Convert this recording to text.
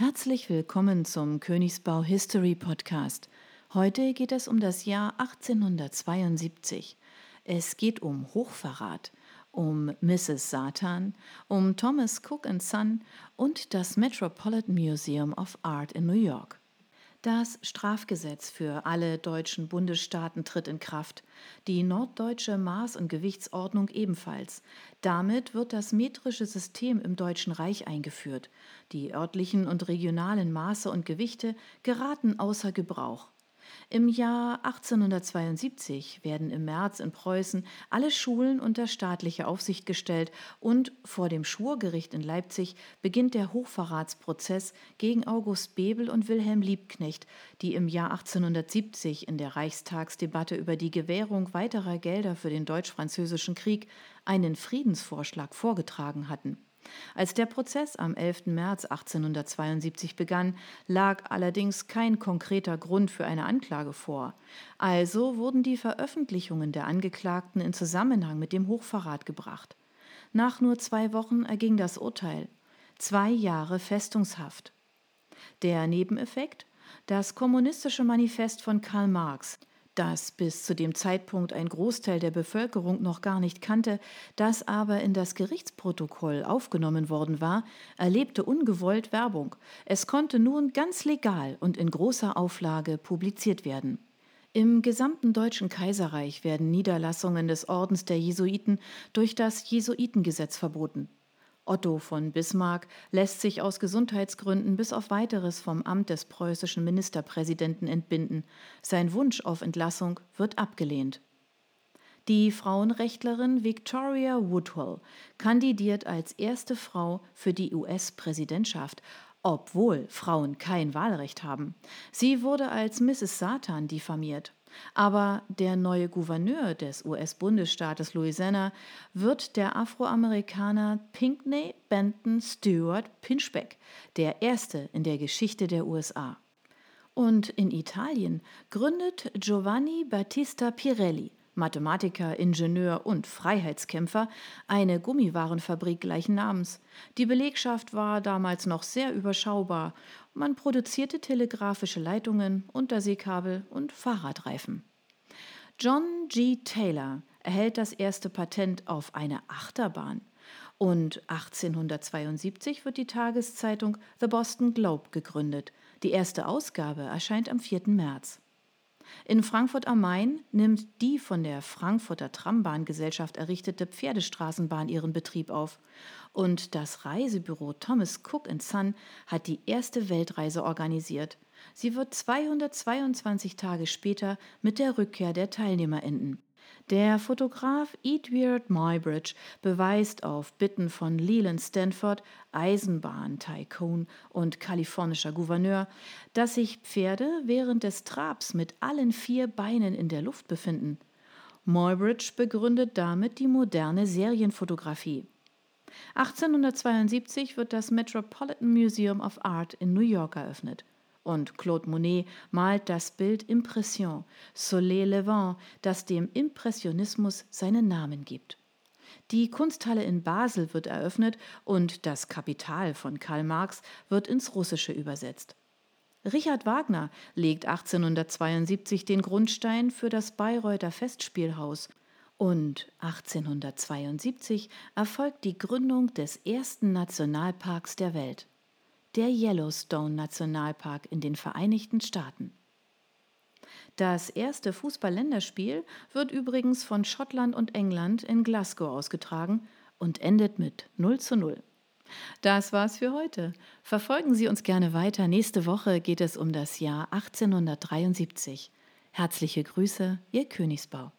Herzlich willkommen zum Königsbau History Podcast. Heute geht es um das Jahr 1872. Es geht um Hochverrat, um Mrs. Satan, um Thomas Cook Son und das Metropolitan Museum of Art in New York. Das Strafgesetz für alle deutschen Bundesstaaten tritt in Kraft, die norddeutsche Maß- und Gewichtsordnung ebenfalls. Damit wird das metrische System im Deutschen Reich eingeführt. Die örtlichen und regionalen Maße und Gewichte geraten außer Gebrauch. Im Jahr 1872 werden im März in Preußen alle Schulen unter staatliche Aufsicht gestellt und vor dem Schwurgericht in Leipzig beginnt der Hochverratsprozess gegen August Bebel und Wilhelm Liebknecht, die im Jahr 1870 in der Reichstagsdebatte über die Gewährung weiterer Gelder für den Deutsch-Französischen Krieg einen Friedensvorschlag vorgetragen hatten. Als der Prozess am 11. März 1872 begann, lag allerdings kein konkreter Grund für eine Anklage vor. Also wurden die Veröffentlichungen der Angeklagten in Zusammenhang mit dem Hochverrat gebracht. Nach nur zwei Wochen erging das Urteil. Zwei Jahre Festungshaft. Der Nebeneffekt? Das kommunistische Manifest von Karl Marx das bis zu dem Zeitpunkt ein Großteil der Bevölkerung noch gar nicht kannte, das aber in das Gerichtsprotokoll aufgenommen worden war, erlebte ungewollt Werbung. Es konnte nun ganz legal und in großer Auflage publiziert werden. Im gesamten Deutschen Kaiserreich werden Niederlassungen des Ordens der Jesuiten durch das Jesuitengesetz verboten. Otto von Bismarck lässt sich aus Gesundheitsgründen bis auf weiteres vom Amt des preußischen Ministerpräsidenten entbinden. Sein Wunsch auf Entlassung wird abgelehnt. Die Frauenrechtlerin Victoria Woodhull kandidiert als erste Frau für die US-Präsidentschaft, obwohl Frauen kein Wahlrecht haben. Sie wurde als Mrs. Satan diffamiert. Aber der neue Gouverneur des US-Bundesstaates Louisiana wird der Afroamerikaner Pinckney Benton Stewart Pinchbeck, der erste in der Geschichte der USA. Und in Italien gründet Giovanni Battista Pirelli, Mathematiker, Ingenieur und Freiheitskämpfer, eine Gummiwarenfabrik gleichen Namens. Die Belegschaft war damals noch sehr überschaubar. Man produzierte telegrafische Leitungen, Unterseekabel und Fahrradreifen. John G. Taylor erhält das erste Patent auf eine Achterbahn. Und 1872 wird die Tageszeitung The Boston Globe gegründet. Die erste Ausgabe erscheint am 4. März. In Frankfurt am Main nimmt die von der Frankfurter Trambahngesellschaft errichtete Pferdestraßenbahn ihren Betrieb auf. Und das Reisebüro Thomas Cook Son hat die erste Weltreise organisiert. Sie wird 222 Tage später mit der Rückkehr der Teilnehmer enden. Der Fotograf Edward Muybridge beweist auf Bitten von Leland Stanford, Eisenbahn-Tycoon und kalifornischer Gouverneur, dass sich Pferde während des Trabs mit allen vier Beinen in der Luft befinden. Muybridge begründet damit die moderne Serienfotografie. 1872 wird das Metropolitan Museum of Art in New York eröffnet. Und Claude Monet malt das Bild Impression, Soleil Levant, das dem Impressionismus seinen Namen gibt. Die Kunsthalle in Basel wird eröffnet und das Kapital von Karl Marx wird ins Russische übersetzt. Richard Wagner legt 1872 den Grundstein für das Bayreuther Festspielhaus und 1872 erfolgt die Gründung des ersten Nationalparks der Welt der Yellowstone Nationalpark in den Vereinigten Staaten. Das erste Fußball-Länderspiel wird übrigens von Schottland und England in Glasgow ausgetragen und endet mit 0 zu 0. Das war's für heute. Verfolgen Sie uns gerne weiter. Nächste Woche geht es um das Jahr 1873. Herzliche Grüße, Ihr Königsbau.